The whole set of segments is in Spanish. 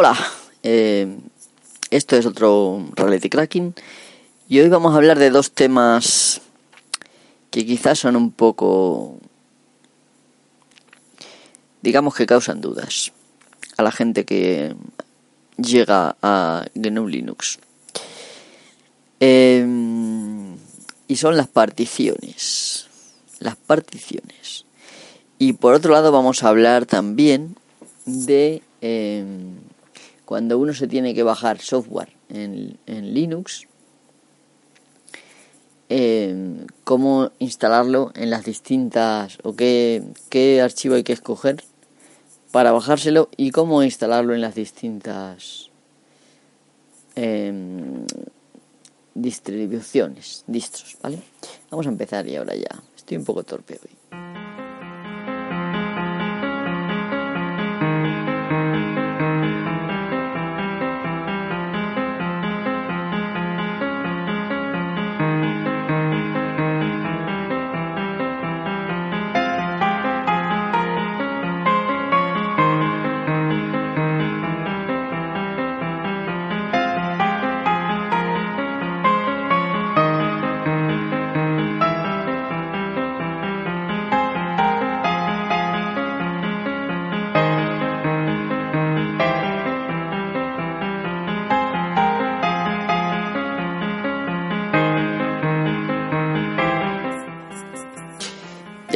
Hola, eh, esto es otro Reality Cracking y hoy vamos a hablar de dos temas que quizás son un poco, digamos que causan dudas a la gente que llega a GNU Linux. Eh, y son las particiones. Las particiones. Y por otro lado vamos a hablar también de eh, cuando uno se tiene que bajar software en, Linux, eh, cómo instalarlo en las distintas o qué, qué archivo hay que escoger para bajárselo y cómo instalarlo en las distintas em, distribuciones, distros, ¿vale? Vamos a empezar y ahora ya. Estoy un poco torpe hoy.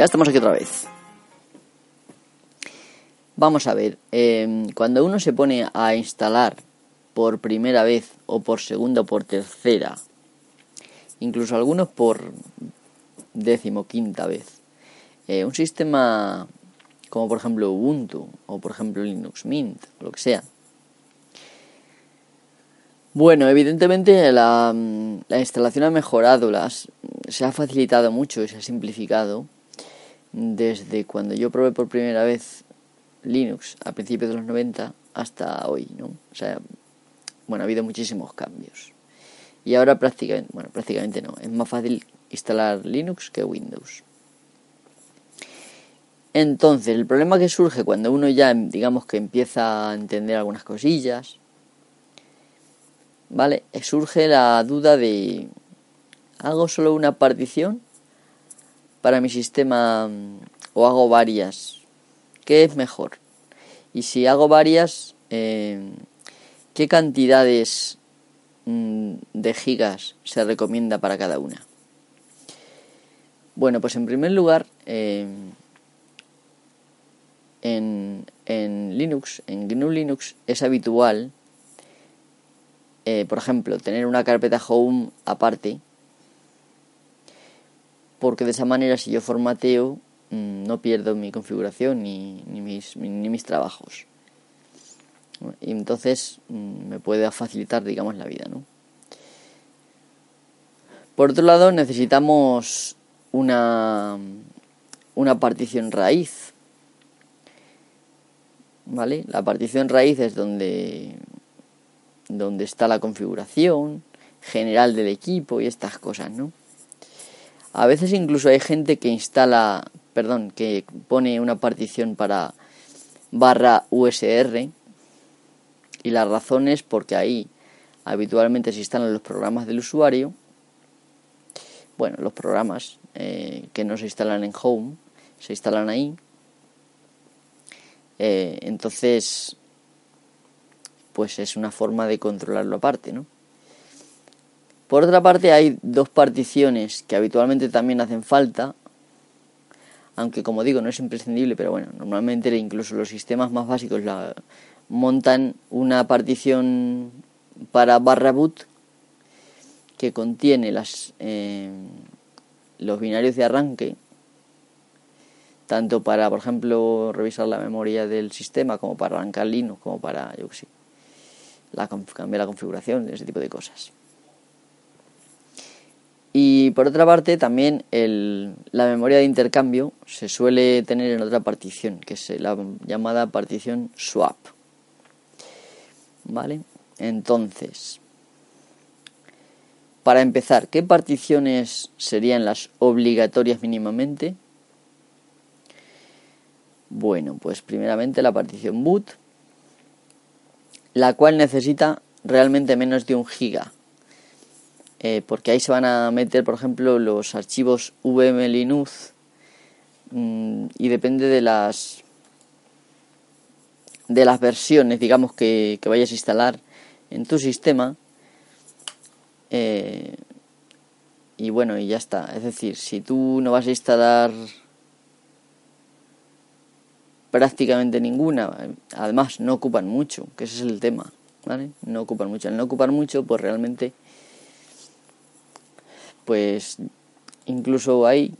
Ya estamos aquí otra vez. Vamos a ver, em, cuando uno se pone a instalar por primera vez o por segunda o por tercera, incluso algunos por decimoquinta vez, eh, un sistema como por ejemplo Ubuntu o por ejemplo Linux Mint o lo que sea. Bueno, evidentemente la, la instalación ha mejorado, las, se ha facilitado mucho y se ha simplificado desde cuando yo probé por primera vez Linux a principios de los 90 hasta hoy, ¿no? O sea, bueno, ha habido muchísimos cambios. Y ahora prácticamente, bueno, prácticamente no, es más fácil instalar Linux que Windows. Entonces, el problema que surge cuando uno ya, digamos que empieza a entender algunas cosillas, ¿vale? Surge la duda de, ¿hago solo una partición para mi sistema mm, o hago varias, ¿qué es mejor? Y si hago varias, eh, ¿qué cantidades mm, de gigas se recomienda para cada una? Bueno, pues en primer lugar, en, en, Linux, en GNU Linux, es habitual, eh, por ejemplo, tener una carpeta home aparte porque de esa manera si yo formateo mm, no pierdo mi configuración ni, ni, mis, ni mis trabajos. Y entonces mm, me puede facilitar, digamos, la vida, ¿no? Por otro lado, necesitamos una, una partición raíz. ¿Vale? La partición raíz es donde, donde está la configuración general del equipo y estas cosas, ¿no? A veces incluso hay gente que instala, perdón, que pone una partición para barra USR y la razón es porque ahí habitualmente se instalan los programas del usuario, bueno, los programas eh, que no se instalan en Home, se instalan ahí. Eh, entonces, pues es una forma de controlarlo aparte, ¿no? Por otra parte hay dos particiones que habitualmente también hacen falta, aunque como digo no es imprescindible, pero bueno, normalmente incluso los sistemas más básicos montan una partición para barra boot que contiene las, eh, los binarios de arranque, tanto para, por ejemplo, revisar la memoria del sistema, como para arrancar Linux, como para, yo la, cambiar la configuración, ese tipo de cosas. Y por otra parte, también la memoria de intercambio se suele tener en otra partición, que es la llamada partición swap. ¿Vale? Entonces, para empezar, ¿qué particiones serían las obligatorias mínimamente? Bueno, pues primeramente la partición boot, la cual necesita realmente menos de un giga. Eh, porque ahí se van a meter, por ejemplo, los archivos vmlinux mm, y depende de las de las versiones, digamos, que, vayas a instalar en tu sistema. Eh, y bueno, y ya está. Es decir, si tú no vas a instalar prácticamente ninguna, además no ocupan mucho, que ese es el tema, ¿vale? No ocupan mucho. Al no ocupar mucho, pues realmente, pues incluso hay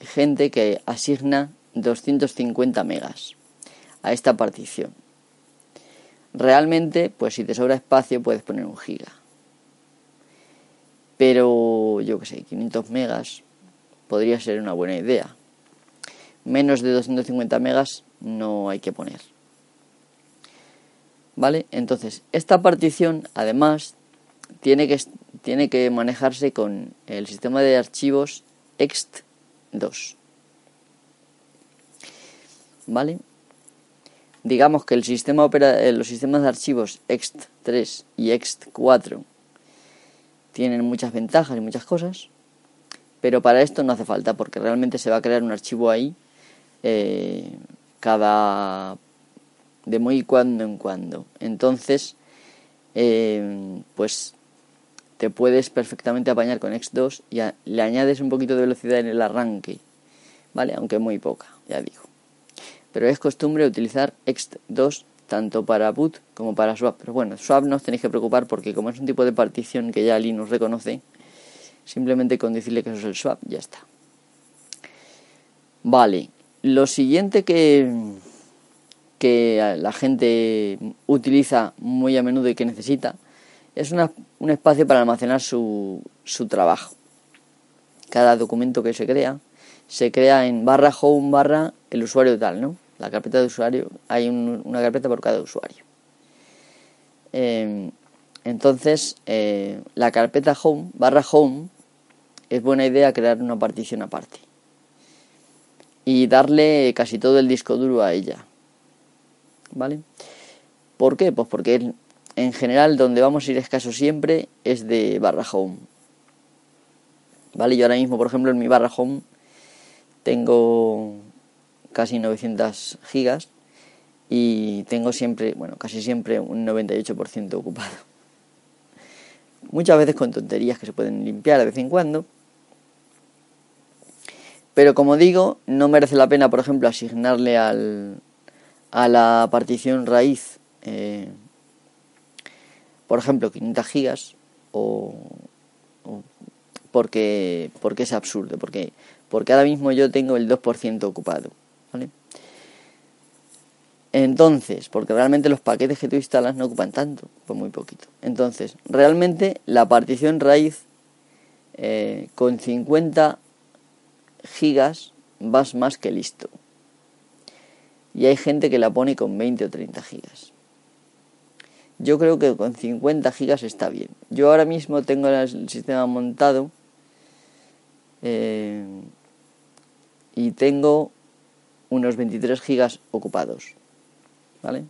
gente que asigna 250 megas a esta partición. Realmente, pues si te sobra espacio puedes poner un giga. Pero yo que sé, 500 megas podría ser una buena idea. Menos de 250 megas no hay que poner. ¿Vale? Entonces, esta partición además tiene que, tiene que manejarse con el sistema de archivos ext2. ¿Vale? Digamos que el sistema opera, eh, los sistemas de archivos ext3 y ext4 tienen muchas ventajas y muchas cosas, pero para esto no hace falta porque realmente se va a crear un archivo ahí eh, cada de muy cuando en cuando. Entonces, eh, pues te puedes perfectamente apañar con X2 y le añades un poquito de velocidad en el arranque, ¿vale? Aunque muy poca, ya digo. Pero es costumbre utilizar X2 tanto para boot como para swap. Pero bueno, swap no os tenéis que preocupar porque como es un tipo de partición que ya Linux reconoce, simplemente con decirle que eso es el swap, ya está. Vale, lo siguiente que, que la gente utiliza muy a menudo y que necesita es un espacio para almacenar su, su trabajo. Cada documento que se crea se crea en barra home barra el usuario tal, ¿no? La carpeta de usuario, hay una carpeta por cada usuario. Em, entonces, eh, la carpeta home barra home es buena idea crear una partición aparte y darle casi todo el disco duro a ella. ¿Vale? ¿Por qué? Pues porque en general donde vamos a ir escaso siempre es de barra home. ¿Vale? Yo ahora mismo, por ejemplo, en mi barra home tengo casi 900 gigas y tengo siempre, bueno, casi siempre un 98% ocupado. Muchas veces con tonterías que se pueden limpiar de vez en cuando, pero como digo, no merece la pena, por ejemplo, asignarle al, a la partición raíz, eh, por ejemplo, 500 gigas o, porque, porque es absurdo, porque, porque ahora mismo yo tengo el 2% ocupado. ¿vale? Entonces, porque realmente los paquetes que tú instalas no ocupan tanto, pues muy poquito. Entonces, realmente la partición raíz eh, con 50 gigas vas más que listo. Y hay gente que la pone con 20 o 30 gigas. Yo creo que con 50 gigas está bien. Yo ahora mismo tengo el sistema montado eh, y tengo unos 23 gigas ocupados. ¿Vale?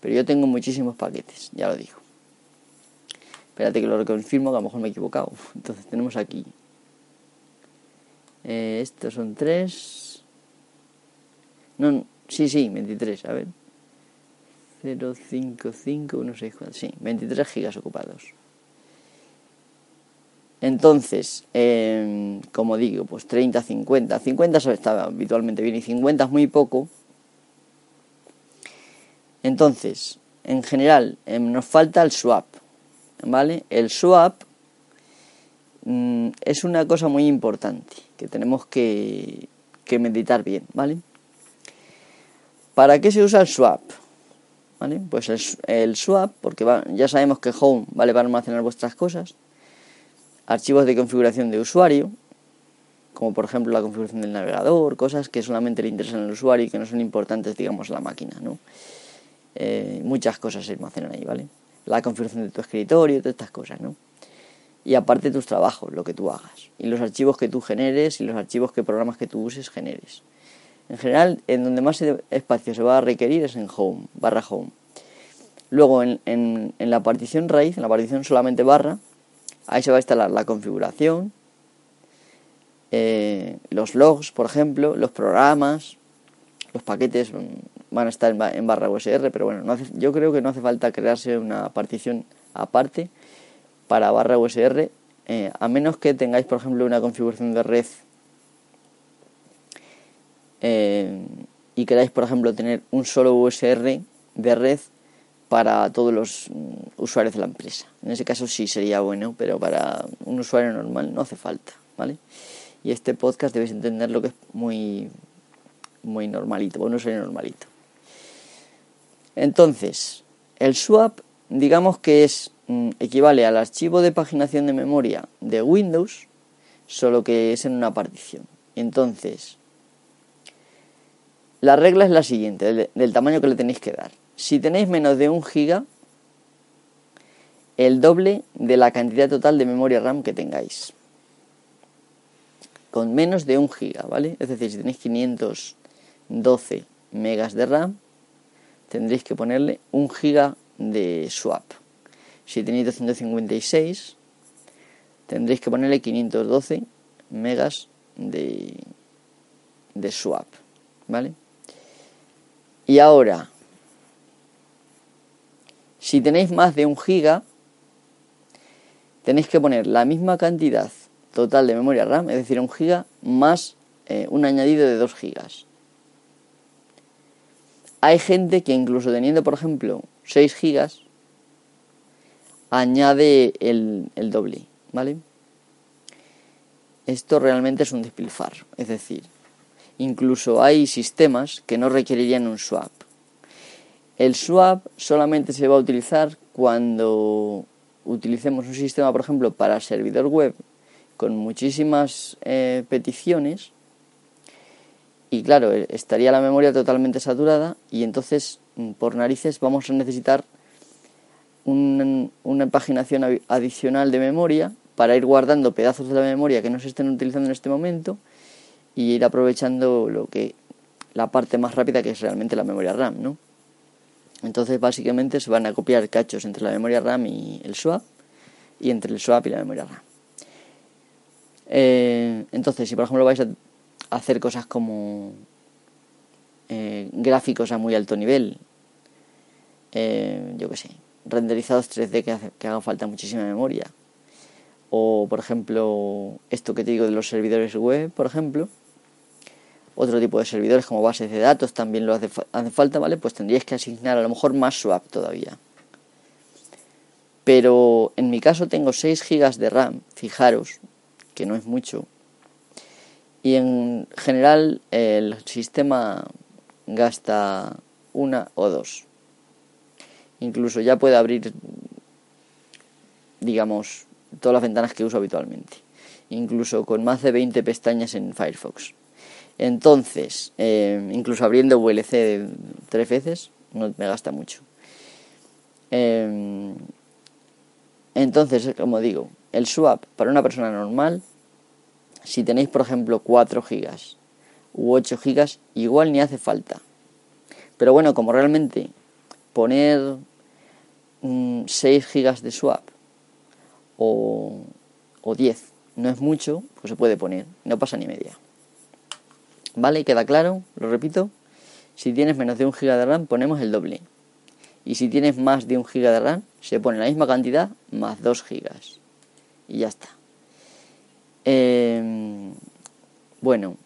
Pero yo tengo muchísimos paquetes, ya lo digo. Espérate que lo reconfirmo, que a lo mejor me he equivocado. Entonces tenemos aquí eh, estos son 3. No, sí, sí, 23, a ver. 0, 5, 5, 1, 6, 4. Sí, 23 gigas ocupados. Entonces, eh, como digo, pues 30, 50. 50 está habitualmente bien y 50 es muy poco. Entonces, en general, eh, nos falta el swap. ¿Vale? El swap Mm, es una cosa muy importante que tenemos que, meditar bien, ¿vale? ¿Para qué se usa el swap? ¿Vale? Pues el, swap, porque ya sabemos que home vale para almacenar vuestras cosas, archivos de configuración de usuario, como por ejemplo la configuración del navegador, cosas que solamente le interesan al usuario y que no son importantes, digamos, a la máquina, ¿no? Eh, muchas cosas se almacenan ahí, ¿vale? La configuración de tu escritorio, todas estas cosas, ¿no? y aparte tus trabajos, lo que tú hagas, y los archivos que tú generes y los archivos que programas que tú uses generes. En general, en donde más espacio se va a requerir es en home, barra home. Luego en, en, la partición raíz, en la partición solamente barra, ahí se va a instalar la configuración, eh, los logs, por ejemplo, los programas, los paquetes van a estar en, barra USR, pero bueno, yo creo que no hace falta crearse una partición aparte para barra USR, eh, a menos que tengáis, por ejemplo, una configuración de red eh, y queráis, por ejemplo, tener un solo USR de red para todos los mm, usuarios de la empresa. En ese caso sí sería bueno, pero para un usuario normal no hace falta, ¿vale? Y este podcast debéis entender lo que es muy, muy normalito, bueno, usuario normalito. Entonces, el swap, digamos que es mm, equivale al archivo de paginación de memoria de Windows, solo que es en una partición. Entonces, la regla es la siguiente, del tamaño que le tenéis que dar. Si tenéis menos de un giga, el doble de la cantidad total de memoria RAM que tengáis. Con menos de un giga, ¿vale? Es decir, si tenéis 512 megas de RAM, tendréis que ponerle un giga de swap. Si tenéis 256, tendréis que ponerle 512 megas de, de swap, ¿vale? Y ahora, si tenéis más de un giga, tenéis que poner la misma cantidad total de memoria RAM, es decir, un giga más eh, un añadido de 2 gigas. Hay gente que incluso teniendo, por ejemplo, 6 gigas, añade el, el doble, ¿vale? Esto realmente es un despilfarro, es decir, incluso hay sistemas que no requerirían un swap. El swap solamente se va a utilizar cuando utilicemos un sistema, por ejemplo, para servidor web con muchísimas eh, peticiones y claro, eh, estaría la memoria totalmente saturada y entonces mm, por narices vamos a necesitar una paginación adicional de memoria para ir guardando pedazos de la memoria que no se estén utilizando en este momento y ir aprovechando lo que la parte más rápida que es realmente la memoria RAM, ¿no? Entonces básicamente se van a copiar cachos entre la memoria RAM y el swap y entre el swap y la memoria RAM. Eh, entonces si por ejemplo vais a hacer cosas como eh, gráficos a muy alto nivel, eh, yo qué sé, renderizados 3D que, hace, que hagan falta muchísima memoria, o por ejemplo esto que te digo de los servidores web, por ejemplo, otro tipo de servidores como bases de datos también lo hace, hace falta, ¿vale? Pues tendríais que asignar a lo mejor más swap todavía. Pero en mi caso tengo 6 GB de RAM, fijaros, que no es mucho. Y en general el sistema gasta una o dos. Incluso ya puede abrir, digamos, todas las ventanas que uso habitualmente. Incluso con más de 20 pestañas en Firefox. Entonces, eh, incluso abriendo VLC tres veces, no me gasta mucho. Eh, entonces, como digo, el swap para una persona normal, si tenéis, por ejemplo, 4 gigas u 8 gigas, igual ni hace falta. Pero bueno, como realmente poner 6 gigas de swap o, o 10 no es mucho, pues se puede poner, no pasa ni media. ¿Vale? ¿Queda claro? Lo repito. Si tienes menos de un giga de RAM, ponemos el doble. Y si tienes más de un giga de RAM, se pone la misma cantidad más 2 gigas. Y ya está. Em, bueno.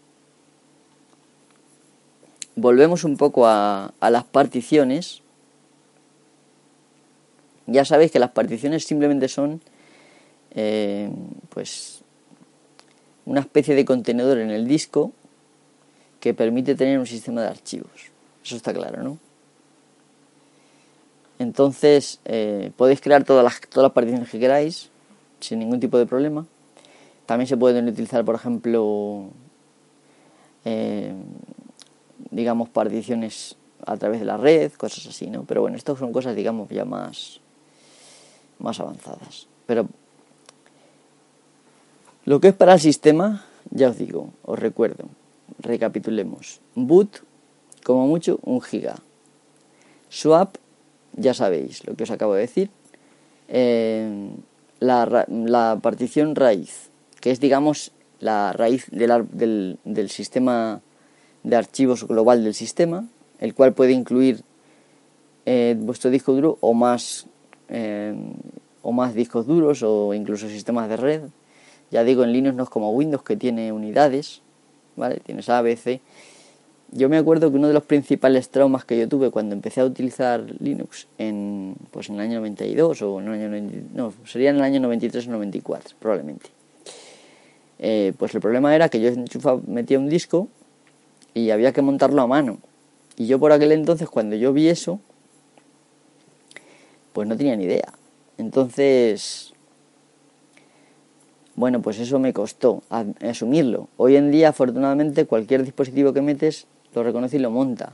Volvemos un poco a, las particiones. Ya sabéis que las particiones simplemente son eh, pues una especie de contenedor en el disco que permite tener un sistema de archivos. Eso está claro, ¿no? Entonces, eh, podéis crear todas las, todas las particiones que queráis sin ningún tipo de problema. También se pueden utilizar, por ejemplo, eh, digamos, particiones a través de la red, cosas así, ¿no? Pero bueno, estas son cosas, digamos, ya más, más avanzadas. Pero lo que es para el sistema, ya os digo, os recuerdo, recapitulemos. Boot, como mucho, un giga. Swap, ya sabéis lo que os acabo de decir. Eh, la, la, partición raíz, que es digamos la raíz del, del, sistema de archivos global del sistema, el cual puede incluir eh, vuestro disco duro o más, eh, o más discos duros o incluso sistemas de red. Ya digo, en Linux no es como Windows que tiene unidades, ¿vale? Tienes A, B, C yo me acuerdo que uno de los principales traumas que yo tuve cuando empecé a utilizar Linux en, pues en el año 92 o en el no, sería en el año 93 o 94 probablemente. Eh, pues el problema era que yo metía un disco y había que montarlo a mano. Y yo por aquel entonces cuando yo vi eso, pues no tenía ni idea. Entonces, bueno, pues eso me costó asumirlo. Hoy en día, afortunadamente, cualquier dispositivo que metes lo reconoce y lo monta.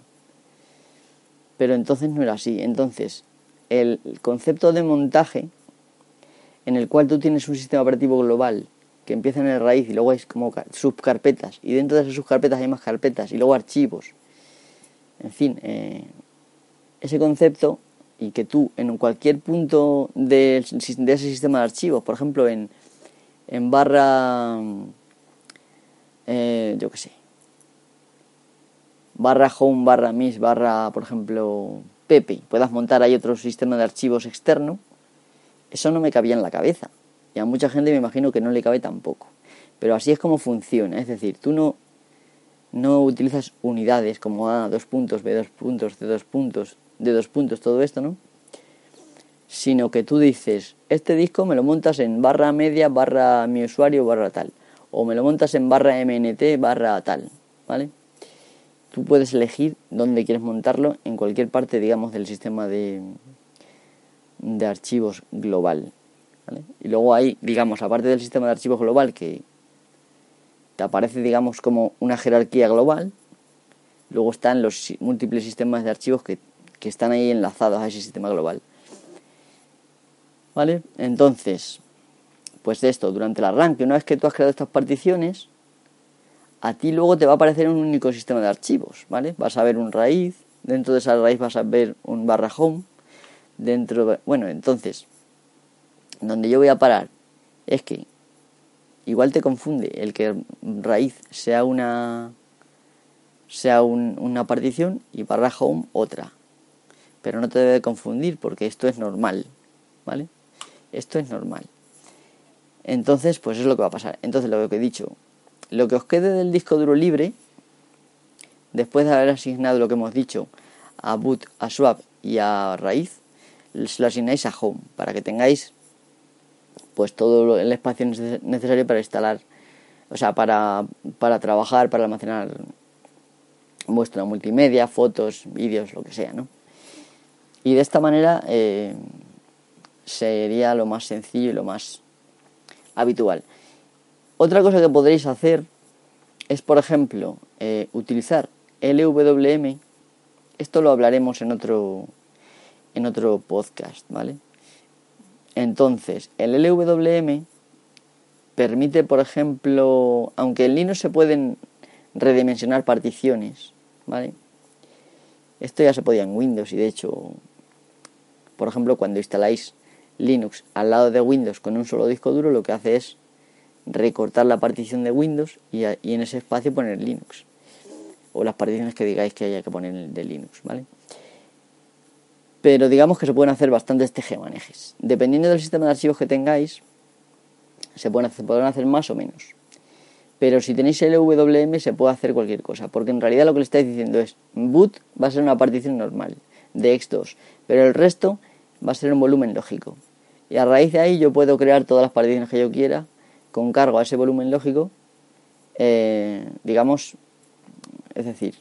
Pero entonces no era así. Entonces, el concepto de montaje, en el cual tú tienes un sistema operativo global que empieza en el raíz y luego hay como subcarpetas, y dentro de esas subcarpetas hay más carpetas, y luego archivos. En fin, eh, ese concepto y que tú en cualquier punto de, de, ese sistema de archivos, por ejemplo en, en barra, eh, yo qué sé, barra home, barra miss, barra, por ejemplo, Pepe, puedas montar ahí otro sistema de archivos externo, eso no me cabía en la cabeza. Y a mucha gente me imagino que no le cabe tampoco. Pero así es como funciona. Es decir, tú no, no utilizas unidades como A, dos puntos, B, dos puntos, C, dos puntos, D, dos puntos, todo esto, ¿no? Sino que tú dices, este disco me lo montas en barra media, barra mi usuario, barra tal. O me lo montas en barra MNT, barra tal, ¿vale? tú puedes elegir dónde quieres montarlo en cualquier parte, digamos, del sistema de, de archivos global. Y luego hay, digamos, aparte del sistema de archivos global que te aparece, digamos, como una jerarquía global, luego están los múltiples sistemas de archivos que, que están ahí enlazados a ese sistema global. ¿Vale? Entonces, pues de esto, durante el arranque, una vez que tú has creado estas particiones, a ti luego te va a aparecer un único sistema de archivos, ¿vale? Vas a ver un raíz, dentro de esa raíz vas a ver un barra home, dentro, bueno, entonces, donde yo voy a parar es que igual te confunde el que raíz sea una sea una partición y barra home otra. Pero no te debe confundir porque esto es normal, ¿vale? Esto es normal. Entonces, pues es lo que va a pasar. Entonces, lo que he dicho, lo que os quede del disco duro libre, después de haber asignado lo que hemos dicho a boot, a swap y a raíz, lo asignáis a home para que tengáis pues todo el espacio necesario para instalar, o sea, para, para trabajar, para almacenar vuestra multimedia, fotos, vídeos, lo que sea, ¿no? Y de esta manera eh, sería lo más sencillo y lo más habitual. Otra cosa que podréis hacer es, por ejemplo, eh, utilizar LWM. Esto lo hablaremos en otro, en otro podcast, ¿vale? Entonces, el LWM permite, por ejemplo, aunque en Linux se pueden redimensionar particiones, ¿vale? Esto ya se podía en Windows y de hecho, por ejemplo, cuando instaláis Linux al lado de Windows con un solo disco duro, lo que hace es recortar la partición de Windows y, en ese espacio poner Linux. O las particiones que digáis que haya que poner de Linux, ¿vale? Pero digamos que se pueden hacer bastantes tejemanejes. Dependiendo del sistema de archivos que tengáis, se pueden hacer, podrán hacer más o menos. Pero si tenéis el WM se puede hacer cualquier cosa, porque en realidad lo que le estáis diciendo es boot va a ser una partición normal de X2, pero el resto va a ser un volumen lógico. Y a raíz de ahí yo puedo crear todas las particiones que yo quiera con cargo a ese volumen lógico, eh, digamos, es decir,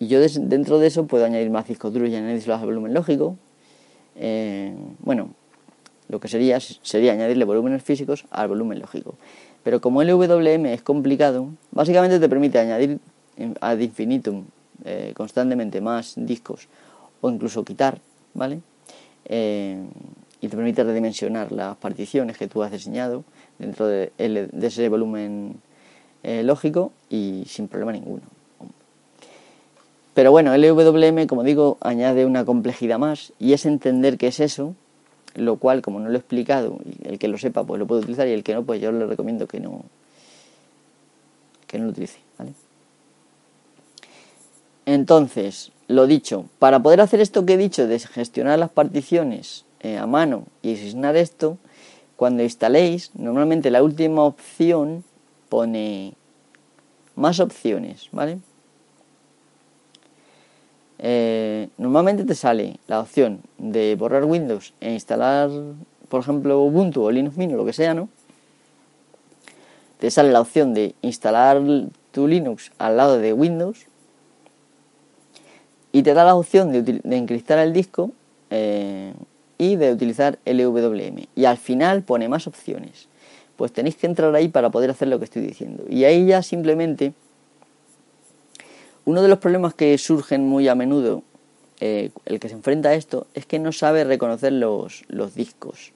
y yo dentro de eso puedo añadir más discos duros y añadirlo al volumen lógico. Eh, bueno, lo que sería sería añadirle volúmenes físicos al volumen lógico. Pero como el WM es complicado, básicamente te permite añadir ad infinitum eh, constantemente más discos o incluso quitar, ¿vale? Y te permite redimensionar las particiones que tú has diseñado dentro de, ese volumen eh, lógico y sin problema ninguno. Pero bueno, LWM, como digo, añade una complejidad más y es entender qué es eso, lo cual, como no lo he explicado, el que lo sepa pues lo puede utilizar y el que no, pues yo le recomiendo que no, que no lo utilice. Entonces, lo dicho, para poder hacer esto que he dicho de gestionar las particiones eh, a mano y asignar esto, cuando instaléis, normalmente la última opción pone más opciones, ¿vale? Eh, normalmente te sale la opción de borrar Windows e instalar, por ejemplo, Ubuntu o Linux Mint o lo que sea, ¿no? Te sale la opción de instalar tu Linux al lado de Windows y te da la opción de, encriptar el disco eh, y de utilizar LWM. Y al final pone más opciones. Pues tenéis que entrar ahí para poder hacer lo que estoy diciendo. Y ahí ya simplemente uno de los problemas que surgen muy a menudo, eh, el que se enfrenta a esto, es que no sabe reconocer los, los discos.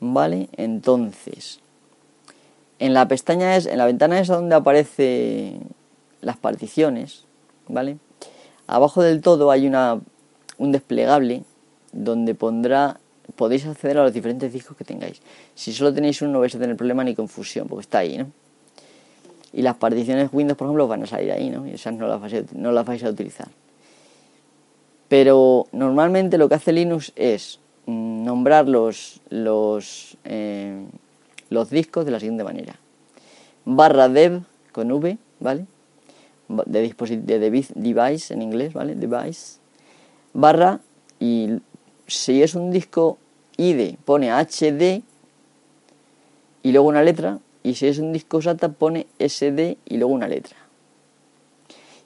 ¿Vale? Entonces, en la pestaña es, en la ventana esa donde aparece las particiones, ¿vale? Abajo del todo hay una, un desplegable donde pondrá podéis acceder a los diferentes discos que tengáis. Si solo tenéis uno no vais a tener problema ni confusión, porque está ahí, ¿no? Y las particiones Windows, por ejemplo, van a salir ahí, ¿no? Y esas no las vais a, no las vais a utilizar. Pero normalmente lo que hace Linux es mm, nombrar los, los, eh, los discos de la siguiente manera. Barra dev con V, ¿vale? De, de device en inglés, ¿vale? Device. Barra y si es un disco ID pone HD y luego una letra y si es un disco SATA pone SD y luego una letra.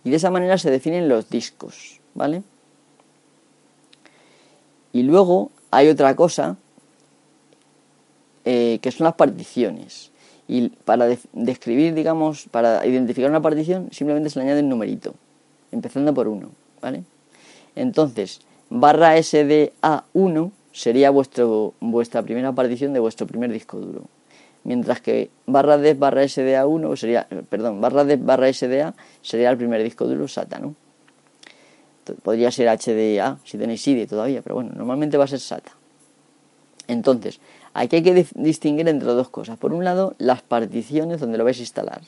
Y de esa manera se definen los discos, ¿vale? Y luego hay otra cosa eh, que son las particiones. Y para describir, digamos, para identificar una partición, simplemente se le añade un numerito, empezando por uno, ¿vale? Entonces, barra SDA1 sería vuestro, vuestra primera partición de vuestro primer disco duro mientras que barra dev barra SDA1 sería, perdón, barra dev barra SDA sería el primer disco duro SATA, ¿no? Podría ser HDA si tenéis CD todavía, pero bueno, normalmente va a ser SATA. Entonces, aquí hay que distinguir entre dos cosas. Por un lado, las particiones donde lo vais a instalar.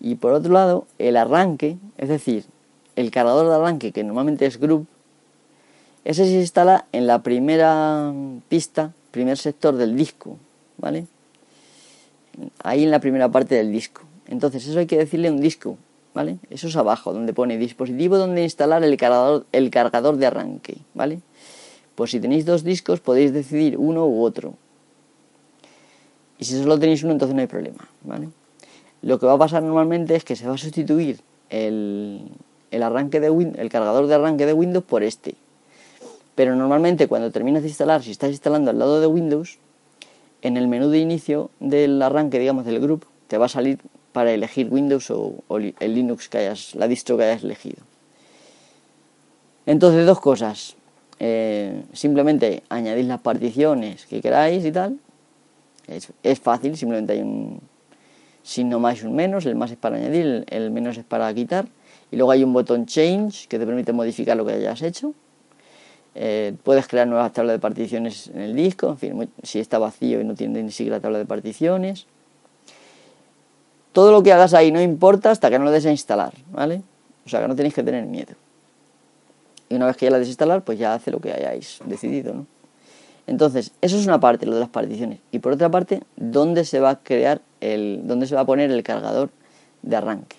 Y por otro lado, el arranque, es decir, el cargador de arranque, que normalmente es group, ese se instala en la primera pista, primer sector del disco, ¿vale? ahí en la primera parte del disco. Entonces eso hay que decirle un disco, ¿vale? Eso es abajo, donde pone dispositivo donde instalar el cargador, de arranque, ¿vale? Pues si tenéis dos discos podéis decidir uno u otro. Y si solo tenéis uno entonces no hay problema, ¿vale? Lo que va a pasar normalmente es que se va a sustituir el, el, arranque de el cargador de arranque de Windows por este. Pero normalmente cuando terminas de instalar, si estás instalando al lado de Windows, en el menú de inicio del arranque, digamos, del grupo, te va a salir para elegir Windows o, el Linux que hayas, la distro que hayas elegido. Entonces, dos cosas. Eh, simplemente añadís las particiones que queráis y tal. Es, fácil, simplemente hay un signo más y un menos. El más es para añadir, el, menos es para quitar. Y luego hay un botón Change que te permite modificar lo que hayas hecho. Eh, puedes crear nuevas tablas de particiones en el disco, en fin, si está vacío y no tiene ni siquiera tabla de particiones. Todo lo que hagas ahí no importa hasta que no lo des a instalar, ¿vale? O sea que no tenéis que tener miedo. Y una vez que ya la desinstalar, pues ya hace lo que hayáis decidido, ¿no? Entonces, eso es una parte, lo de las particiones. Y por otra parte, ¿dónde se va a crear el, dónde se va a poner el cargador de arranque?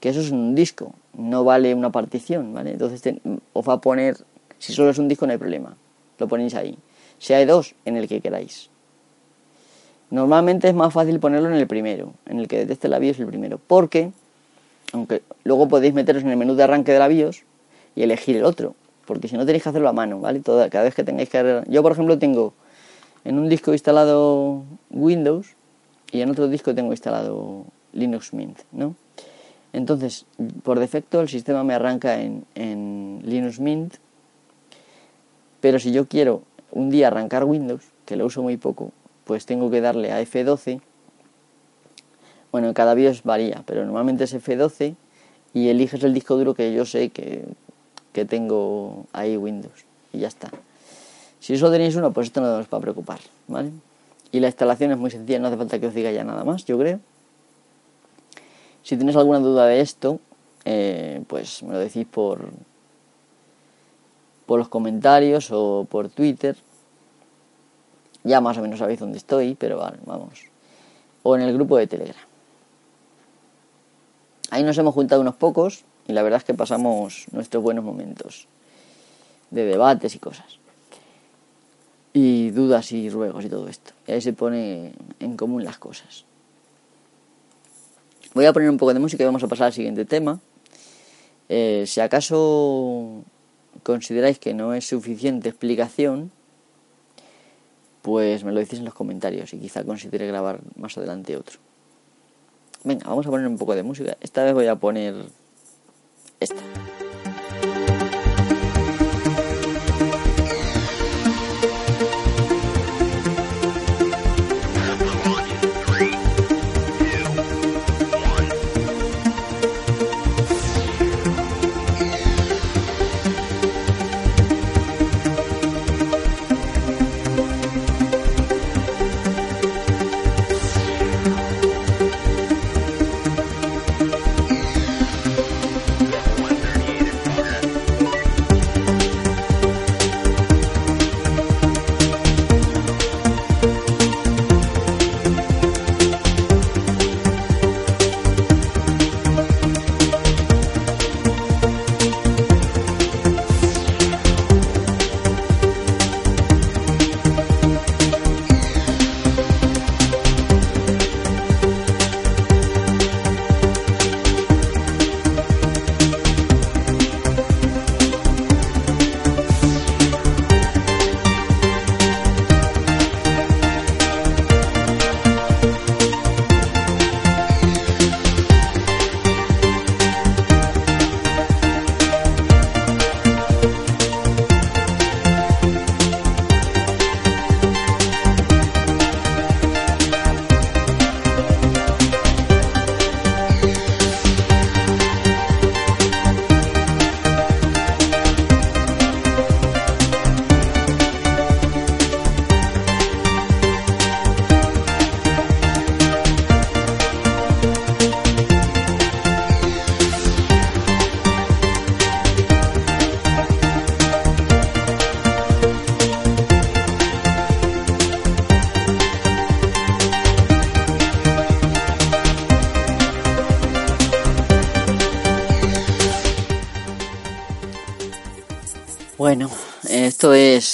Que eso es un disco, no vale una partición, ¿vale? Entonces os va a poner, si solo es un disco no hay problema, lo ponéis ahí. Si hay dos, en el que queráis. Normalmente es más fácil ponerlo en el primero, en el que detecte la BIOS el primero, porque, aunque luego podéis meteros en el menú de arranque de la BIOS y elegir el otro, porque si no tenéis que hacerlo a mano, ¿vale? Toda, cada vez que tengáis que... Yo, por ejemplo, tengo en un disco instalado Windows y en otro disco tengo instalado Linux Mint, ¿no? Entonces, por defecto el sistema me arranca en, Linux Mint, pero si yo quiero un día arrancar Windows, que lo uso muy poco, pues tengo que darle a F12. Bueno, en cada BIOS varía, pero normalmente es F12 y eliges el disco duro que yo sé que, que tengo ahí Windows y ya está. Si solo tenéis uno, pues esto no os va a preocupar, ¿vale? Y la instalación es muy sencilla, no hace falta que os diga ya nada más, yo creo. Si tenéis alguna duda de esto, eh, pues me lo decís por, por los comentarios o por Twitter. Ya más o menos sabéis dónde estoy, pero vale, vamos. O en el grupo de Telegram. Ahí nos hemos juntado unos pocos y la verdad es que pasamos nuestros buenos momentos de debates y cosas. Y dudas y ruegos y todo esto. Y ahí se pone en común las cosas. Voy a poner un poco de música y vamos a pasar al siguiente tema. Eh, si acaso consideráis que no es suficiente explicación, pues me lo decís en los comentarios y quizá considere grabar más adelante otro. Venga, vamos a poner un poco de música. Esta vez voy a poner esta.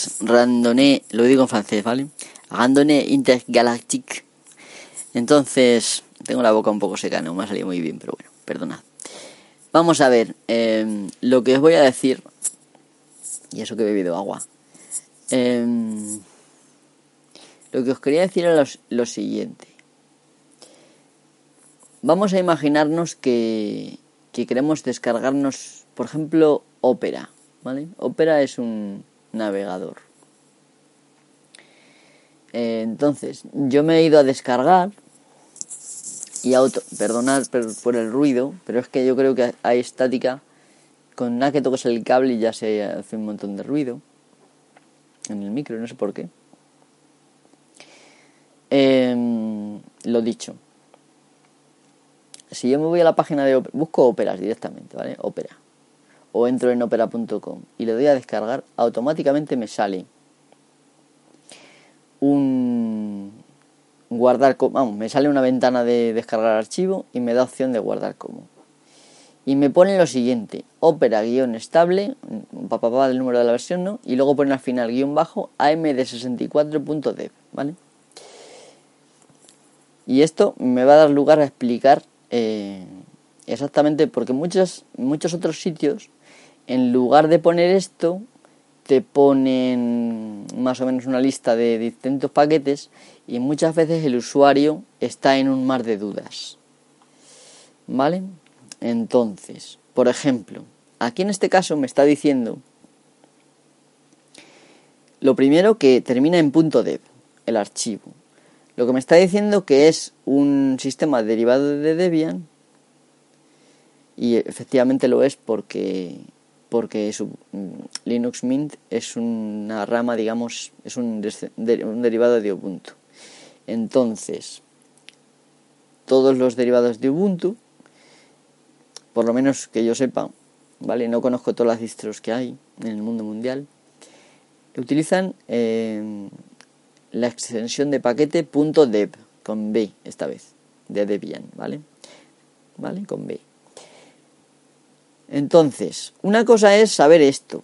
Esto es Randonnée, lo digo en francés, ¿vale? Randonnée Intergalactique. Entonces, tengo la boca un poco seca, no me ha salido muy bien, pero bueno, perdonad. Vamos a ver, eh, lo que os voy a decir, y eso que he bebido agua. Eh, lo que os quería decir era lo siguiente. Vamos a imaginarnos que, que queremos descargarnos, por ejemplo, Opera ¿vale? Opera es un navegador. Eh, entonces, yo me he ido a descargar y auto, perdonad por, el ruido, pero es que yo creo que hay estática. Con nada que toques el cable y ya se hace un montón de ruido en el micro, no sé por qué. Em, lo dicho. Si yo me voy a la página de busco óperas directamente, ¿vale? Ópera o entro en opera.com y le doy a descargar, automáticamente me sale un guardar como, vamos, me sale una ventana de descargar archivo y me da opción de guardar como. Y me pone lo siguiente, opera guion estable, papá pa, el número de la versión, ¿no? Y luego pone al final guion bajo amd64.dev, ¿vale? Y esto me va a dar lugar a explicar eh, exactamente porque muchos, muchos otros sitios en lugar de poner esto, te ponen más o menos una lista de distintos paquetes y muchas veces el usuario está en un mar de dudas. ¿Vale? Entonces, por ejemplo, aquí en este caso me está diciendo lo primero que termina en .dev, el archivo. Lo que me está diciendo que es un sistema derivado de Debian Y efectivamente lo es porque, porque su, mm, Linux Mint es una rama, digamos, es un, derivado de Ubuntu. Entonces, todos los derivados de Ubuntu, por lo menos que yo sepa, ¿vale? No conozco todas las distros que hay en el mundo mundial. Utilizan eh, la extensión de paquete .deb con B esta vez, de Debian, ¿vale? ¿Vale? Con B. Entonces, una cosa es saber esto.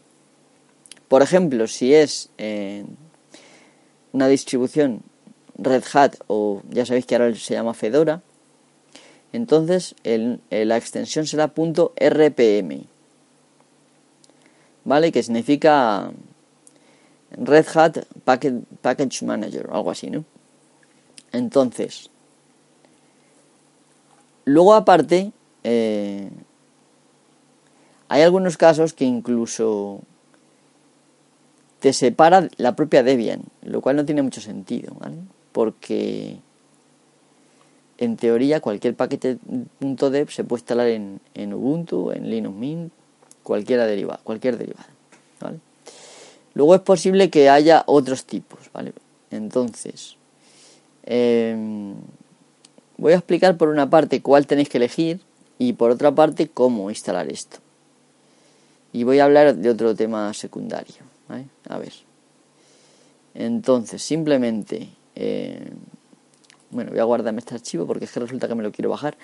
Por ejemplo, si es eh, una distribución Red Hat o ya sabéis que ahora se llama Fedora, entonces la extensión será .rpm, ¿vale? Que significa Red Hat Package, Manager, algo así, ¿no? Entonces, luego aparte, eh, hay algunos casos que incluso te separa la propia Debian, lo cual no tiene mucho sentido, ¿vale? Porque en teoría cualquier paquete .deb se puede instalar en, en Ubuntu, en Linux Mint, cualquier derivado, ¿vale? Luego es posible que haya otros tipos, ¿vale? Entonces, em, voy a explicar por una parte cuál tenéis que elegir y por otra parte cómo instalar esto. Y voy a hablar de otro tema secundario. A ver. Entonces, simplemente, em, bueno, voy a guardarme este archivo porque es que resulta que me lo quiero bajar.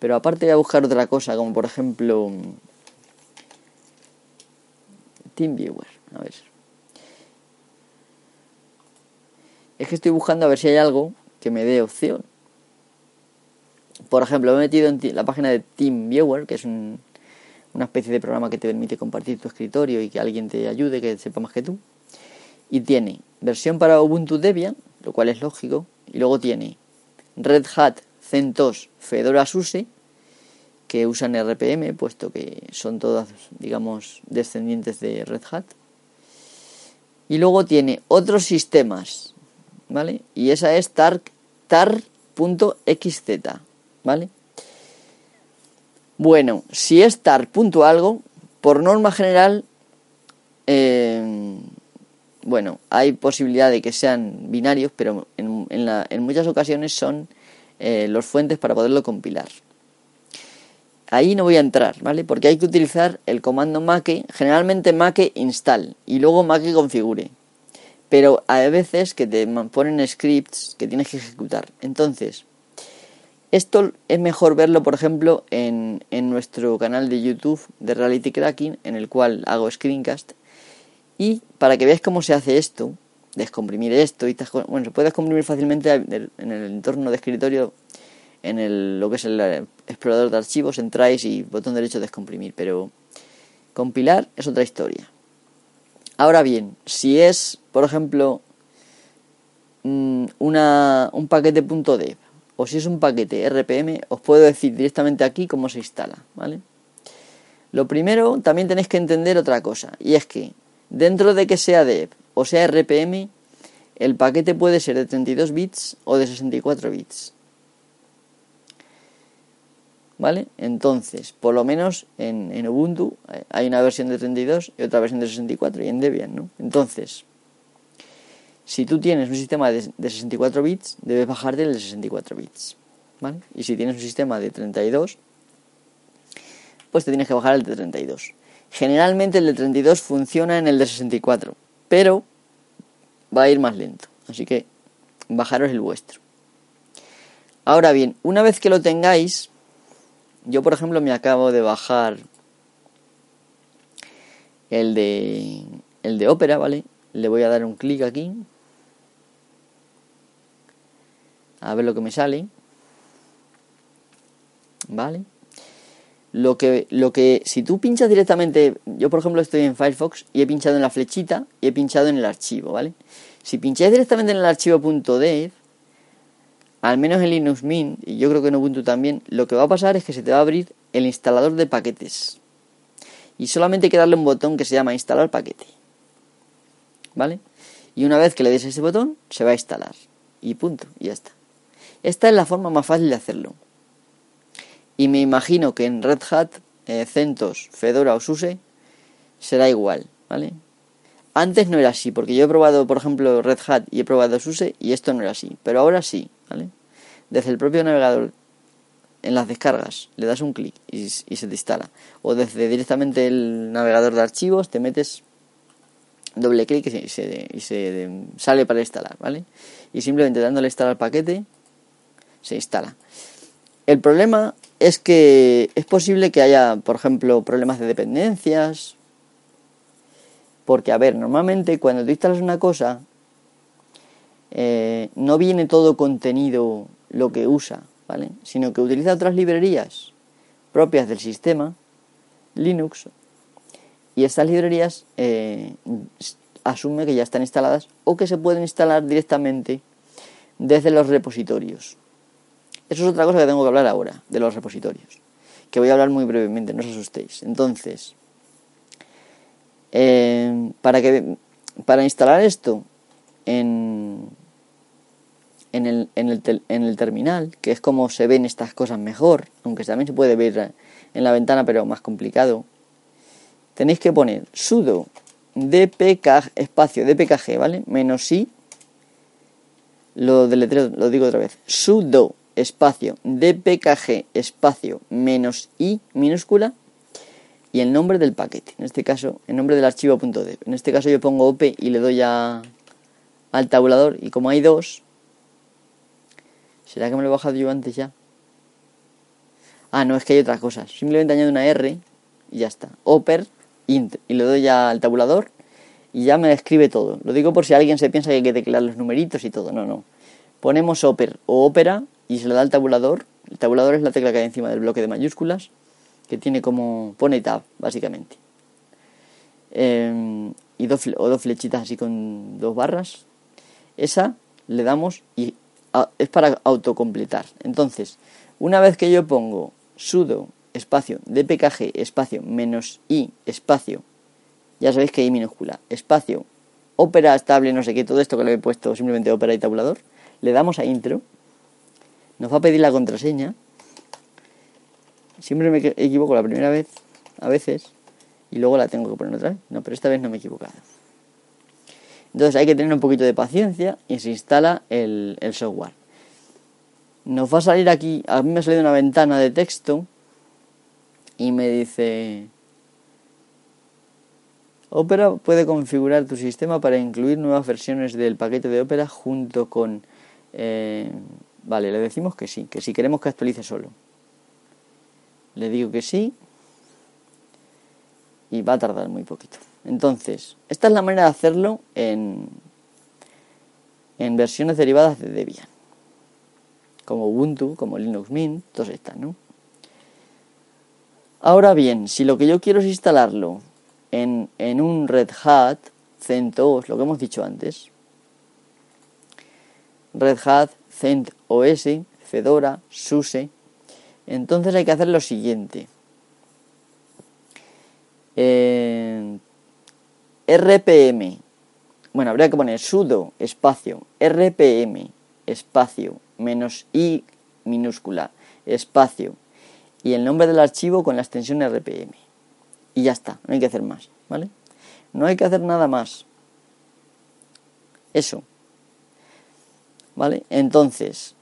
Pero aparte voy a buscar otra cosa, como por ejemplo TeamViewer. A ver. es que estoy buscando a ver si hay algo que me dé opción. Por ejemplo, me he metido en la página de TeamViewer, que es una especie de programa que te permite compartir tu escritorio y que alguien te ayude, que sepa más que tú. Y tiene versión para Ubuntu Debian, lo cual es lógico. Y luego tiene Red Hat, CentOS, Fedora SUSE, que usan RPM, puesto que son todas, digamos, descendientes de Red Hat. Y luego tiene otros sistemas ¿vale? Y esa es tar, tar.xz, ¿vale? Bueno, si es tar.algo, por norma general, eh, bueno, hay posibilidad de que sean binarios, pero en, en, muchas ocasiones son eh, los fuentes para poderlo compilar. Ahí no voy a entrar, ¿vale? Porque hay que utilizar el comando make, generalmente make install y luego make configure pero hay veces que te ponen scripts que tienes que ejecutar. Entonces, esto es mejor verlo, por ejemplo, en, nuestro canal de YouTube de Reality Cracking, en el cual hago screencast. Y para que veáis cómo se hace esto, descomprimir esto y bueno, se puede descomprimir fácilmente en el entorno de escritorio, en el, lo que es el explorador de archivos, entráis y botón derecho descomprimir, pero compilar es otra historia. Ahora bien, si es, por ejemplo, mm, una, un paquete .dev o si es un paquete RPM, os puedo decir directamente aquí cómo se instala, ¿vale? Lo primero, también tenéis que entender otra cosa, y es que dentro de que sea dev o sea RPM, el paquete puede ser de 32 bits o de 64 bits. ¿Vale? Entonces, por lo menos en, Ubuntu hay una versión de 32 y otra versión de 64 y en Debian, ¿no? Entonces, si tú tienes un sistema de, 64 bits, debes bajarte el de 64 bits, ¿vale? Y si tienes un sistema de 32, pues te tienes que bajar el de 32. Generalmente el de 32 funciona en el de 64, pero va a ir más lento, así que bajaros el vuestro. Ahora bien, una vez que lo tengáis, yo, por ejemplo, me acabo de bajar el de el de Opera, ¿vale? Le voy a dar un clic aquí. A ver lo que me sale. ¿Vale? Lo que, lo que, si tú pinchas directamente, yo por ejemplo estoy en Firefox y he pinchado en la flechita y he pinchado en el archivo, ¿vale? Si pincháis directamente en el archivo .dev, al menos en Linux Mint, y yo creo que en Ubuntu también, lo que va a pasar es que se te va a abrir el instalador de paquetes. Y solamente hay que darle un botón que se llama instalar paquete. ¿Vale? Y una vez que le des ese botón, se va a instalar. Y punto, y ya está. Esta es la forma más fácil de hacerlo. Y me imagino que en Red Hat eh, CentOS, Fedora o SUSE, será igual, ¿vale? Antes no era así, porque yo he probado, por ejemplo, Red Hat y he probado SUSE y esto no era así, pero ahora sí, ¿vale? Desde el propio navegador, en las descargas, le das un clic y, se te instala. O desde directamente el navegador de archivos te metes doble clic y se, se sale para instalar, ¿vale? Y simplemente dándole instalar al paquete, se instala. El problema es que es posible que haya, por ejemplo, problemas de dependencias. Porque, a ver, normalmente cuando tú instalas una cosa, eh, no viene todo contenido lo que usa, ¿vale? Sino que utiliza otras librerías propias del sistema Linux y estas librerías eh, asume que ya están instaladas o que se pueden instalar directamente desde los repositorios. Eso es otra cosa que tengo que hablar ahora, de los repositorios. Que voy a hablar muy brevemente, no os asustéis. Entonces, eh, para, que, para instalar esto en, en, el, en, el, en el terminal, que es como se ven estas cosas mejor, aunque también se puede ver en la ventana, pero más complicado, tenéis que poner sudo dpkg, espacio dpkg, ¿vale? Menos i, lo deletreo, lo digo otra vez, sudo espacio dpkg espacio menos i minúscula y el nombre del paquete. En este caso, el nombre del archivo .deb. En este caso yo pongo op y le doy a, al tabulador y como hay dos, ¿será que me lo he bajado yo antes ya? Ah, no, es que hay otras cosas. Simplemente añado una R y ya está. Oper int y le doy ya al tabulador y ya me escribe todo. Lo digo por si alguien se piensa que hay que teclear los numeritos y todo. No, no. Ponemos oper o ópera y se le da al tabulador. El tabulador es la tecla que hay encima del bloque de mayúsculas, que tiene como. pone tab, básicamente. Em, y dos, o dos flechitas así con dos barras. Esa le damos y es para autocompletar. Entonces, una vez que yo pongo sudo espacio dpkg espacio menos i espacio, ya sabéis que i minúscula, espacio, ópera estable, no sé qué, todo esto que le he puesto simplemente ópera y tabulador, le damos a intro nos va a pedir la contraseña. Siempre me equivoco la primera vez, a veces, y luego la tengo que poner otra vez. No, pero esta vez no me he equivocado. Entonces hay que tener un poquito de paciencia y se instala el, software. Nos va a salir aquí, a mí me ha salido una ventana de texto y me dice Opera puede configurar tu sistema para incluir nuevas versiones del paquete de Opera junto con eh, Vale, le decimos que sí, que si queremos que actualice solo. Le digo que sí y va a tardar muy poquito. Entonces, esta es la manera de hacerlo en, en versiones derivadas de Debian. Como Ubuntu, como Linux Mint, todas estas, ¿no? Ahora bien, si lo que yo quiero es instalarlo en, en un Red Hat, CentOS, lo que hemos dicho antes, Red Hat CentOS, Fedora, SUSE. Entonces hay que hacer lo siguiente. Eh, RPM. Bueno, habría que poner sudo espacio RPM espacio menos i minúscula espacio y el nombre del archivo con la extensión RPM. Y ya está, no hay que hacer más, ¿vale? No hay que hacer nada más. Eso. ¿Vale? Entonces,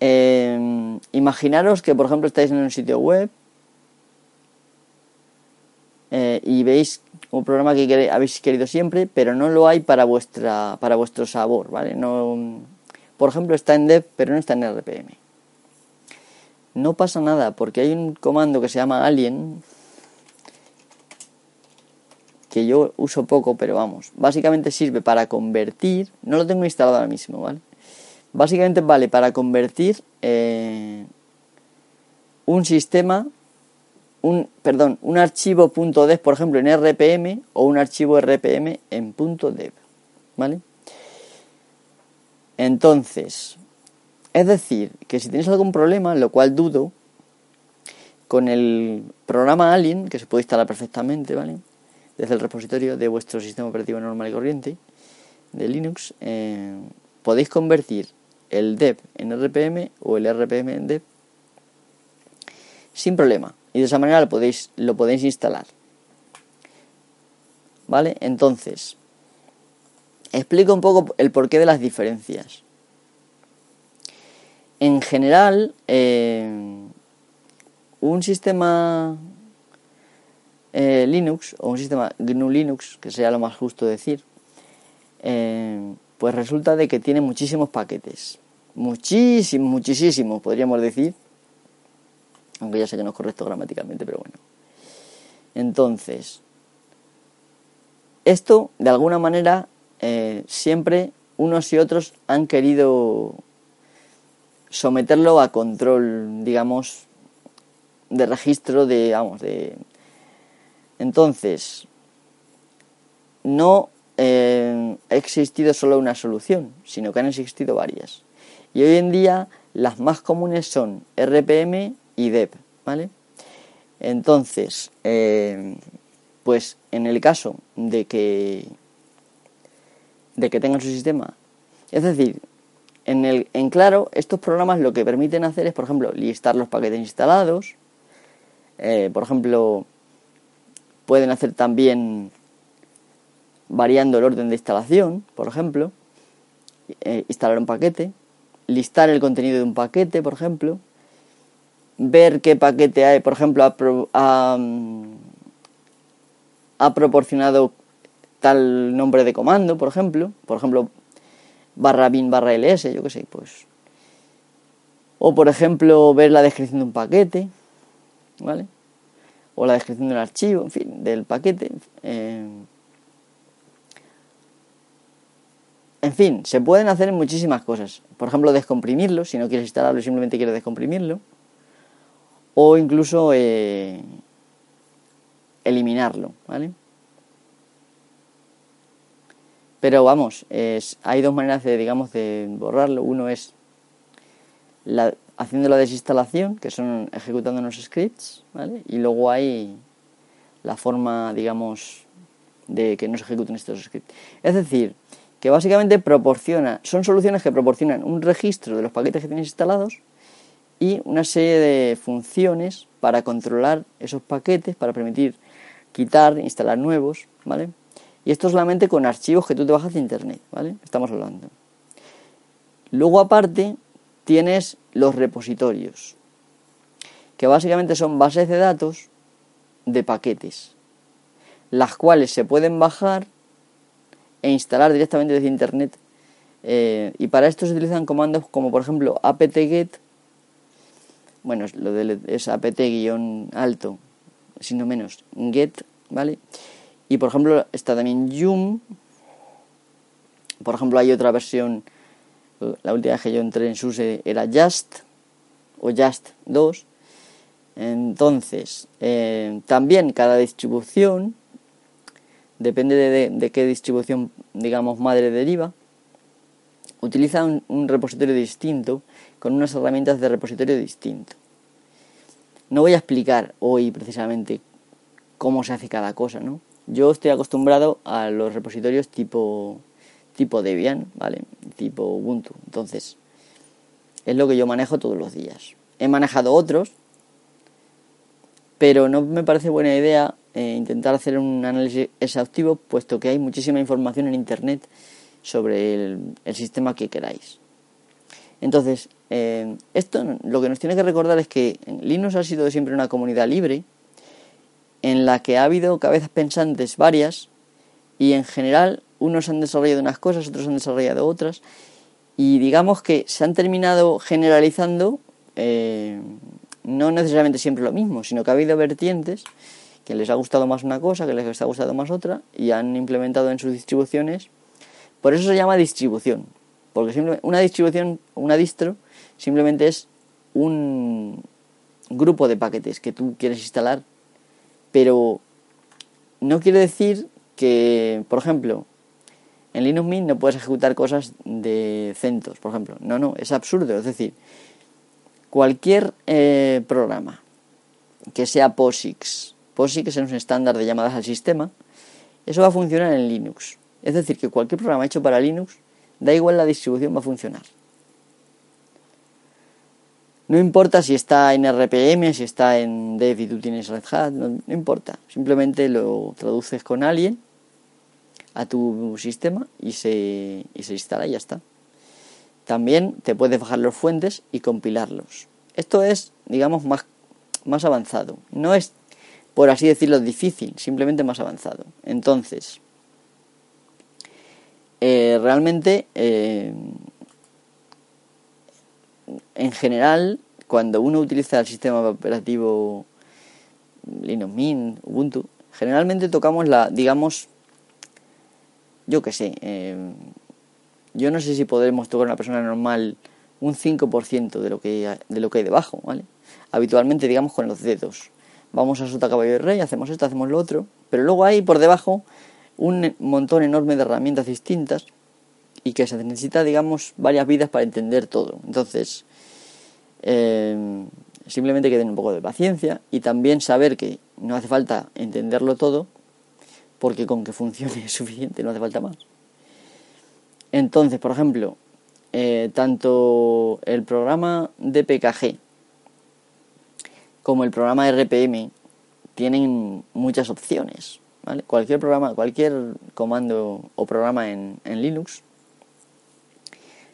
em, imaginaros que, por ejemplo, estáis en un sitio web eh, y veis un programa que habéis querido siempre, pero no lo hay para vuestra para vuestro sabor, ¿vale? No, por ejemplo, está en dev, pero no está en RPM. No pasa nada, porque hay un comando que se llama alien, que yo uso poco, pero vamos, básicamente sirve para convertir, no lo tengo instalado ahora mismo, ¿vale? Básicamente vale para convertir eh, un sistema, un, perdón, un archivo .dev, por ejemplo, en RPM o un archivo RPM en .dev, ¿vale? Entonces, es decir, que si tienes algún problema, lo cual dudo, con el programa Alien, que se puede instalar perfectamente, ¿vale? Desde el repositorio de vuestro sistema operativo normal y corriente de Linux, eh, podéis convertir el dev en RPM o el RPM en dev sin problema. Y de esa manera lo podéis, lo podéis instalar. ¿Vale? Entonces, explico un poco el porqué de las diferencias. En general, eh, un sistema eh, Linux o un sistema GNU Linux, que sería lo más justo decir, eh, pues resulta de que tiene muchísimos paquetes. Muchísimos, muchísimos, podríamos decir. Aunque ya sé que no es correcto gramaticalmente, pero bueno. Entonces, esto, de alguna manera, eh, siempre unos y otros han querido someterlo a control, digamos, de registro de, vamos, de... Entonces, no eh, ha existido solo una solución, sino que han existido varias. Y hoy en día las más comunes son RPM y DEP, ¿vale? Entonces, eh, pues en el caso de que de que tengan su sistema, es decir, en, el, en claro, estos programas lo que permiten hacer es, por ejemplo, listar los paquetes instalados, eh, por ejemplo, pueden hacer también variando el orden de instalación, por ejemplo, eh, instalar un paquete, listar el contenido de un paquete, por ejemplo, ver qué paquete hay, por ejemplo, ha, ha, proporcionado tal nombre de comando, por ejemplo, por ejemplo, barra bin barra ls, yo qué sé, pues. O por ejemplo, ver la descripción de un paquete, ¿vale? O la descripción del archivo, en fin, del paquete. Eh, En fin, se pueden hacer muchísimas cosas. Por ejemplo, descomprimirlo, si no quieres instalarlo simplemente quieres descomprimirlo. O incluso eh, eliminarlo, ¿vale? Pero vamos, hay dos maneras de, digamos, de borrarlo. Uno es haciendo la desinstalación, que son ejecutando unos scripts, ¿vale? Y luego hay la forma, digamos, de que no se ejecuten estos scripts. Es decir, que básicamente proporciona, son soluciones que proporcionan un registro de los paquetes que tienes instalados y una serie de funciones para controlar esos paquetes, para permitir quitar, instalar nuevos, ¿vale? Y esto solamente con archivos que tú te bajas de internet, ¿vale? Estamos hablando. Luego aparte tienes los repositorios, que básicamente son bases de datos de paquetes, las cuales se pueden bajar e instalar directamente desde internet. Eh, y para esto se utilizan comandos como por ejemplo apt-get, bueno, lo de, es apt-alto, sino menos, get, ¿vale? Y por ejemplo está también yum, por ejemplo hay otra versión, la última vez que yo entré en SUSE era just o just 2. Entonces, eh, también cada distribución depende de, qué distribución, digamos, madre deriva, utiliza un, repositorio distinto con unas herramientas de repositorio distinto. No voy a explicar hoy precisamente cómo se hace cada cosa, ¿no? Yo estoy acostumbrado a los repositorios tipo tipo Debian, ¿vale? Tipo Ubuntu. Entonces, es lo que yo manejo todos los días. He manejado otros, pero no me parece buena idea eh, intentar hacer un análisis exhaustivo, puesto que hay muchísima información en Internet sobre el, sistema que queráis. Entonces, eh, esto lo que nos tiene que recordar es que Linux ha sido siempre una comunidad libre, en la que ha habido cabezas pensantes varias, y en general unos han desarrollado unas cosas, otros han desarrollado otras, y digamos que se han terminado generalizando, eh, no necesariamente siempre lo mismo, sino que ha habido vertientes que les ha gustado más una cosa, que les ha gustado más otra, y han implementado en sus distribuciones. Por eso se llama distribución, porque una distribución, una distro, simplemente es un grupo de paquetes que tú quieres instalar, pero no quiere decir que, por ejemplo, en Linux Mint no puedes ejecutar cosas de CentOS, por ejemplo. No, no, es absurdo. Es decir, cualquier eh, programa que sea POSIX, POSIX es un estándar de llamadas al sistema, eso va a funcionar en Linux. Es decir, que cualquier programa hecho para Linux, da igual la distribución, va a funcionar. No importa si está en RPM, si está en Dev y tú tienes Red Hat, no, importa. Simplemente lo traduces con alguien a tu sistema y se, y se instala y ya está. También te puedes bajar los fuentes y compilarlos. Esto es, digamos, más, más avanzado. No es, por así decirlo, difícil, simplemente más avanzado. Entonces, eh, realmente eh, en general, cuando uno utiliza el sistema operativo Linux Mint, Ubuntu, generalmente tocamos la, digamos, yo qué sé, em, yo no sé si podremos tocar a una persona normal un 5% de lo, que, de lo que hay debajo, ¿vale? Habitualmente, digamos, con los dedos. Vamos a sota caballo y rey, hacemos esto, hacemos lo otro, pero luego hay por debajo un montón enorme de herramientas distintas y que se necesita, digamos, varias vidas para entender todo. Entonces, eh, simplemente que den un poco de paciencia y también saber que no hace falta entenderlo todo, porque con que funcione es suficiente, no hace falta más. Entonces, por ejemplo, eh, tanto el programa de PKG como el programa RPM tienen muchas opciones. Cualquier programa, cualquier comando o programa en Linux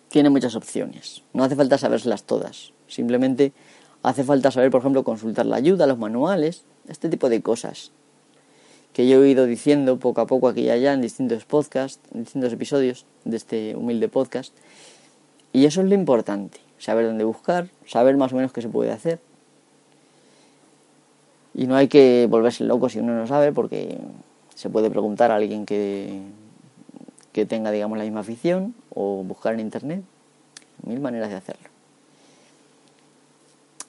tiene muchas opciones. No hace falta sabérselas todas. Simplemente hace falta saber, por ejemplo, consultar la ayuda, los manuales, este tipo de cosas que yo he ido diciendo poco a poco aquí y allá en distintos podcasts, en distintos episodios de este humilde podcast. Y eso es lo importante, saber dónde buscar, saber más o menos qué se puede hacer. Y no hay que volverse loco si uno no sabe, porque se puede preguntar a alguien que que tenga, digamos, la misma afición o buscar en internet. Mil maneras de hacerlo.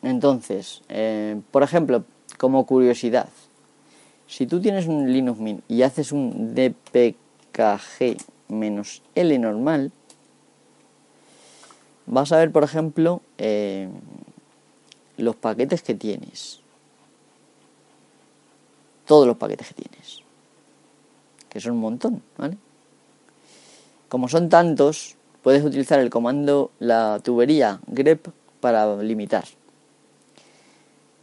Entonces, eh, por ejemplo, como curiosidad, si tú tienes un Linux Mint y haces un dpkg menos L normal, vas a ver, por ejemplo, eh, los paquetes que tienes. Todos los paquetes que tienes. Que son un montón, ¿vale? Como son tantos, puedes utilizar el comando la tubería grep para limitar.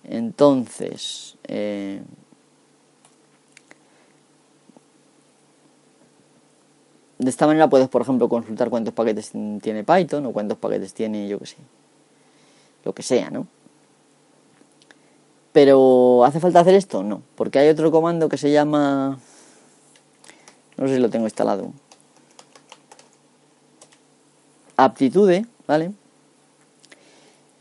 Entonces, eh, de esta manera puedes, por ejemplo, consultar cuántos paquetes tiene Python o cuántos paquetes tiene, yo que sé, lo que sea, ¿no? Pero ¿hace falta hacer esto? No, porque hay otro comando que se llama... No sé si lo tengo instalado Aptitude, ¿vale?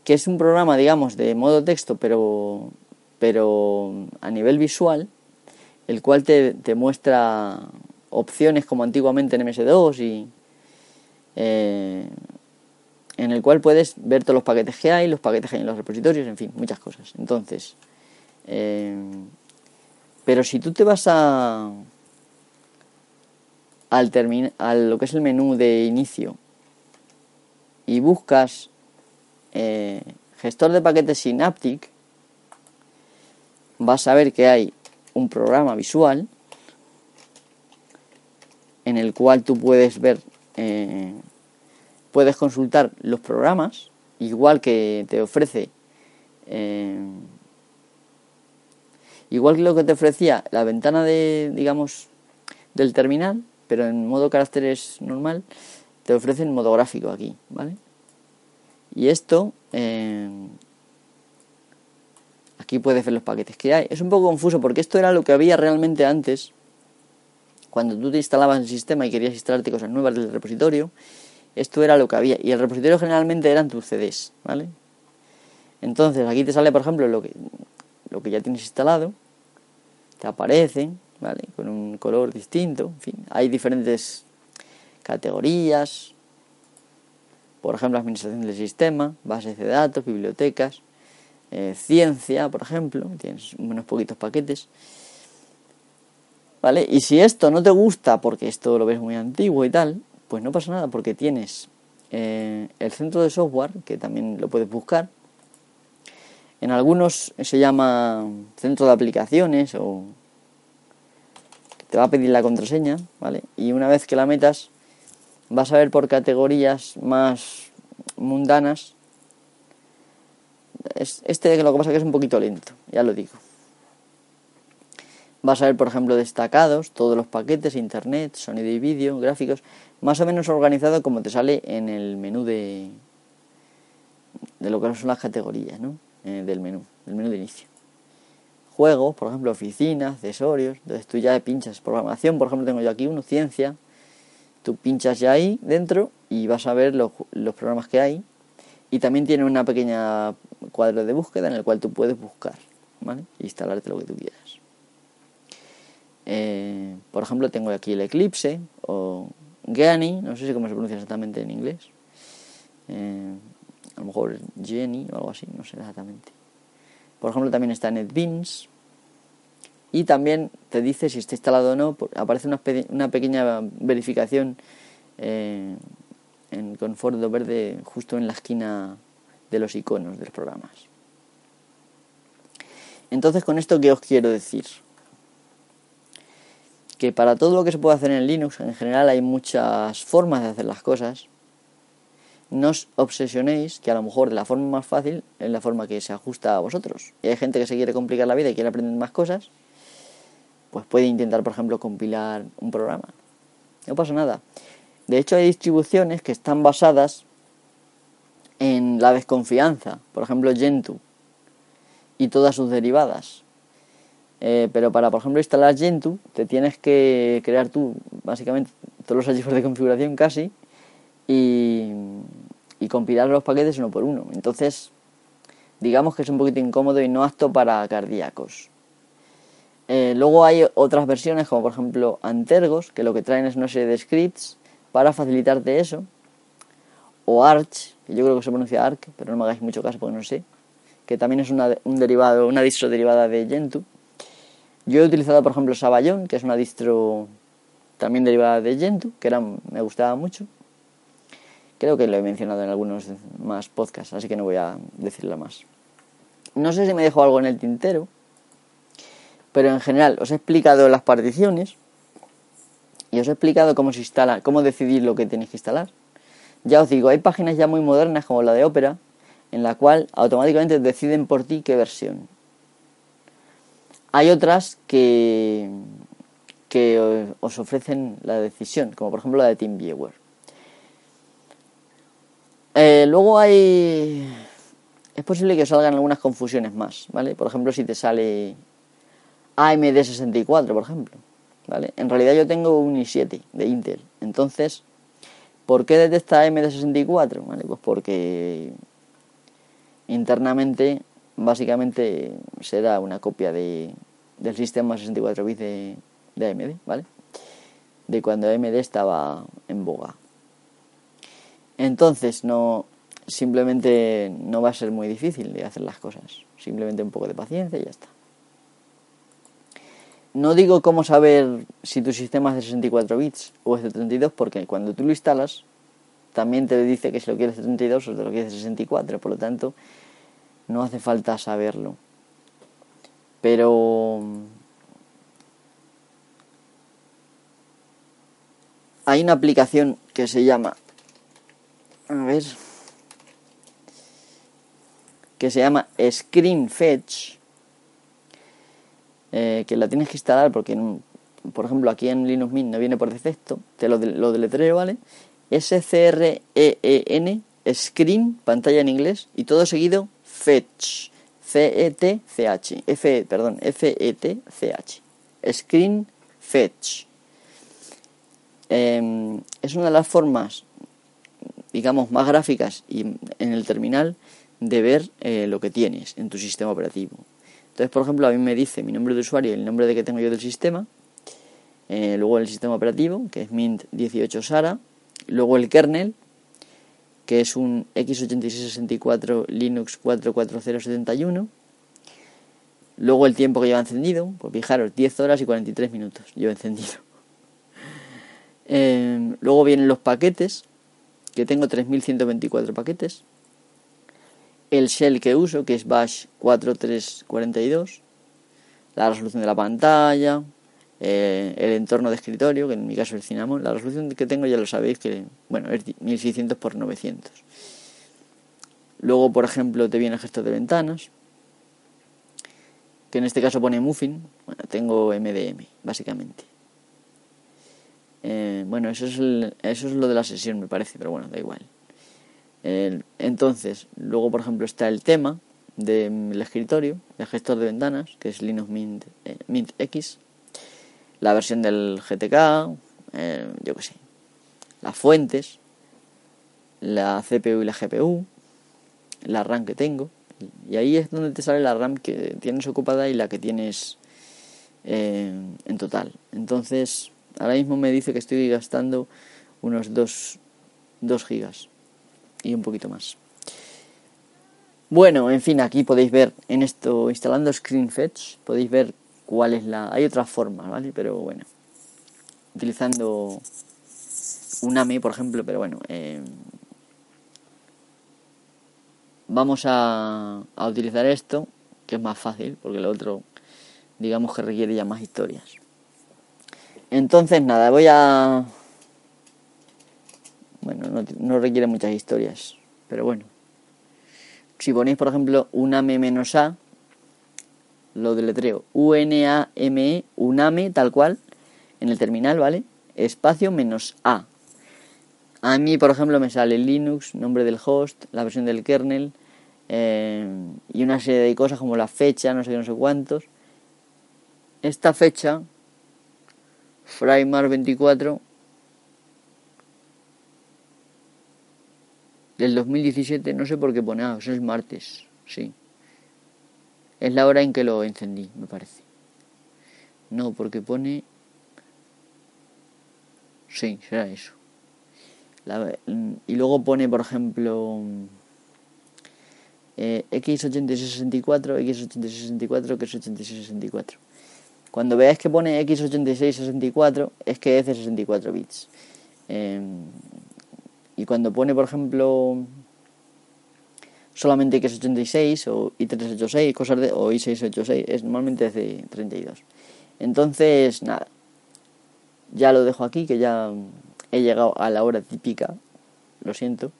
Que es un programa, digamos, de modo texto, pero, pero a nivel visual, el cual te, muestra opciones como antiguamente en MS2 y eh, en el cual puedes ver todos los paquetes que hay, los paquetes que hay en los repositorios, en fin, muchas cosas. Entonces, eh, pero si tú te vas a al a lo que es el menú de inicio y buscas eh, gestor de paquetes Synaptic, vas a ver que hay un programa visual en el cual tú puedes ver, eh, puedes consultar los programas, igual que te ofrece, eh, igual que lo que te ofrecía la ventana de, digamos, del terminal, pero en modo caracteres normal, te ofrecen modo gráfico aquí, ¿vale? Y esto, eh, aquí puedes ver los paquetes que hay. Es un poco confuso porque esto era lo que había realmente antes, cuando tú te instalabas el sistema y querías instalarte cosas nuevas del repositorio, esto era lo que había. Y el repositorio generalmente eran tus CDs, ¿vale? Entonces aquí te sale, por ejemplo, lo que, lo que ya tienes instalado, te aparecen, ¿vale? Con un color distinto, en fin, hay diferentes categorías, por ejemplo, administración del sistema, bases de datos, bibliotecas, eh, ciencia, por ejemplo, tienes unos poquitos paquetes. ¿Vale? Y si esto no te gusta porque esto lo ves muy antiguo y tal, pues no pasa nada porque tienes eh, el centro de software, que también lo puedes buscar. En algunos se llama centro de aplicaciones o te va a pedir la contraseña, ¿vale? Y una vez que la metas, vas a ver por categorías más mundanas es, este lo que pasa que es un poquito lento, ya lo digo. Vas a ver, por ejemplo, destacados todos los paquetes, internet, sonido y vídeo, gráficos, más o menos organizado como te sale en el menú de, de lo que son las categorías, ¿no? Eh, del menú, del menú de inicio. Juegos, por ejemplo, oficinas, accesorios, entonces tú ya pinchas programación, por ejemplo, tengo yo aquí uno, ciencia, tú pinchas ya ahí dentro y vas a ver los, los programas que hay y también tiene una pequeña cuadro de búsqueda en el cual tú puedes buscar, ¿vale? instalarte lo que tú quieras. Eh, por ejemplo, tengo aquí el Eclipse o Geany, no sé si cómo se pronuncia exactamente en inglés. Eh, a lo mejor Jenny o algo así, no sé exactamente. Por ejemplo, también está NetBeans. Y también te dice si está instalado o no, aparece una, pequeña verificación eh, en, con verde justo en la esquina de los iconos de los programas. Entonces, con esto, ¿qué os quiero decir? Que para todo lo que se puede hacer en Linux, en general hay muchas formas de hacer las cosas. No os obsesionéis que a lo mejor la forma más fácil es la forma que se ajusta a vosotros. Y hay gente que se quiere complicar la vida y quiere aprender más cosas, pues puede intentar, por ejemplo, compilar un programa. No pasa nada. De hecho, hay distribuciones que están basadas en la desconfianza. Por ejemplo, Gentoo y todas sus derivadas. Eh, pero para, por ejemplo, instalar Gentoo, te tienes que crear tú, básicamente, todos los archivos de configuración casi, y, compilar los paquetes uno por uno. Entonces, digamos que es un poquito incómodo y no apto para cardíacos. Eh, luego hay otras versiones, como por ejemplo Antergos, que lo que traen es una serie de scripts para facilitarte eso. O Arch, que yo creo que se pronuncia Arc, pero no me hagáis mucho caso porque no sé. Que también es una, un derivado, una distro derivada de Gentoo. Yo he utilizado, por ejemplo, Sabayón, que es una distro también derivada de Gentoo, que era, me gustaba mucho. Creo que lo he mencionado en algunos más podcasts, así que no voy a decirlo más. No sé si me dejo algo en el tintero, pero en general os he explicado las particiones y os he explicado cómo se instala, cómo decidir lo que tenéis que instalar. Ya os digo, hay páginas ya muy modernas como la de Opera, en la cual automáticamente deciden por ti qué versión. Hay otras que, que os ofrecen la decisión, como por ejemplo la de TeamViewer. Eh, luego hay... Es posible que salgan algunas confusiones más, ¿vale? Por ejemplo, si te sale AMD64, por ejemplo, ¿vale? En realidad yo tengo un i7 de Intel. Entonces, ¿por qué detecta AMD64? ¿Vale? Pues porque internamente básicamente será una copia de, del sistema 64 bits de, de AMD, ¿vale? De cuando AMD estaba en boga. Entonces, no simplemente no va a ser muy difícil de hacer las cosas. Simplemente un poco de paciencia y ya está. No digo cómo saber si tu sistema es de 64 bits o es de 32, porque cuando tú lo instalas, también te dice que si lo quieres de 32 o te lo quieres de 64. Por lo tanto, no hace falta saberlo. Pero hay una aplicación que se llama a ver que se llama Screen Fetch eh, que la tienes que instalar porque por ejemplo aquí en Linux Mint no viene por defecto te lo, lo deletreo vale S C R E E N Screen pantalla en inglés y todo seguido Fetch C-E-T-C-H. F, perdón, F-E-T-C-H. Screen Fetch. Em, es una de las formas, digamos, más gráficas y en el terminal de ver eh, lo que tienes en tu sistema operativo. Entonces, por ejemplo, a mí me dice mi nombre de usuario y el nombre de que tengo yo del sistema. Eh, luego el sistema operativo, que es Mint 18 Sara. Luego el kernel, que es un x86-64 Linux 44071. Luego el tiempo que lleva encendido, pues fijaros, 10 horas y 43 minutos lleva encendido. Em, luego vienen los paquetes, que tengo 3124 paquetes. El shell que uso, que es Bash 4342. La resolución de la pantalla, eh, el entorno de escritorio, que en mi caso es el Cinnamon, la resolución que tengo ya lo sabéis que, bueno, es 1600 por 900. Luego, por ejemplo, te viene el gestor de ventanas, que en este caso pone Muffin. Bueno, tengo MDM, básicamente. Eh, bueno, eso es, eso es lo de la sesión, me parece, pero bueno, da igual. entonces, luego, por ejemplo, está el tema del escritorio, el gestor de ventanas, que es Linux Mint, eh, Mint X, la versión del GTK, eh, yo qué sé, las fuentes, la CPU y la GPU, la RAM que tengo, y ahí es donde te sale la RAM que tienes ocupada y la que tienes eh, en total. Entonces, ahora mismo me dice que estoy gastando unos 2, 2 gigas y un poquito más. Bueno, en fin, aquí podéis ver en esto, instalando ScreenFetch, podéis ver cuál es la... Hay otras formas, ¿vale? Pero bueno, utilizando un AMI, por ejemplo, pero bueno, eh, vamos a, a utilizar esto, que es más fácil, porque lo otro, digamos que requiere ya más historias. Entonces, nada, voy a... Bueno, no, no requiere muchas historias, pero bueno si ponéis, por ejemplo, uname menos A, lo deletreo, U-N-A-M-E, uname, tal cual, en el terminal, ¿vale? Espacio menos A. A mí, por ejemplo, me sale Linux, nombre del host, la versión del kernel eh, y una serie de cosas como la fecha, no sé qué, no sé cuántos. Esta fecha, Frymar 24, del 2017, no sé por qué pone, ah, es martes, sí. Es la hora en que lo encendí, me parece. No, porque pone... Sí, será eso. y luego pone, por ejemplo, eh, X8664, X8664, que es 8664. Cuando veáis que pone X8664, es que es de 64 bits. Eh, y cuando pone, por ejemplo, solamente x86 o i386, cosas de, o i686, es normalmente de 32. Entonces, nada, ya lo dejo aquí, que ya he llegado a la hora típica, lo siento.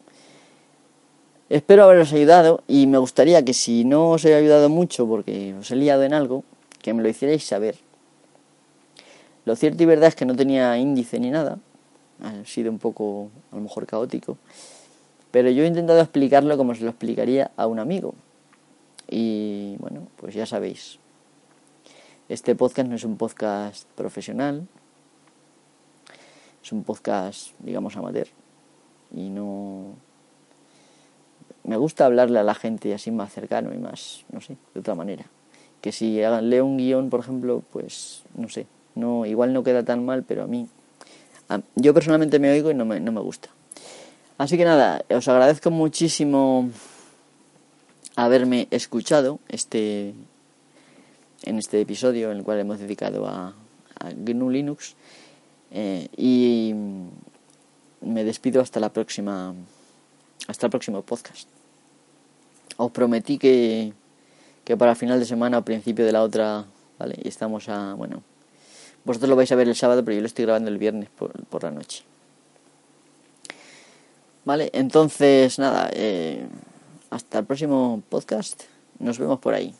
Espero haberos ayudado y me gustaría que si no os he ayudado mucho porque os he liado en algo, que me lo hicierais saber. Lo cierto y verdad es que no tenía índice ni nada, ha sido un poco a lo mejor caótico, pero yo he intentado explicarlo como se lo explicaría a un amigo. Y bueno, pues ya sabéis, este podcast no es un podcast profesional, es un podcast, digamos, amateur. Y no... Me gusta hablarle a la gente así más cercano y más, no sé, de otra manera. Que si leo un guion, por ejemplo, pues no sé, no, igual no queda tan mal, pero a mí yo personalmente me oigo y no me, no me gusta. Así que nada, os agradezco muchísimo haberme escuchado este en este episodio en el cual hemos dedicado a, GNU Linux. Eh, y me despido hasta la próxima hasta el próximo podcast. Os prometí que, que para final de semana o principio de la otra vale y estamos a bueno vosotros lo vais a ver el sábado, pero yo lo estoy grabando el viernes por, por la noche. Vale, entonces nada, eh, hasta el próximo podcast. Nos vemos por ahí.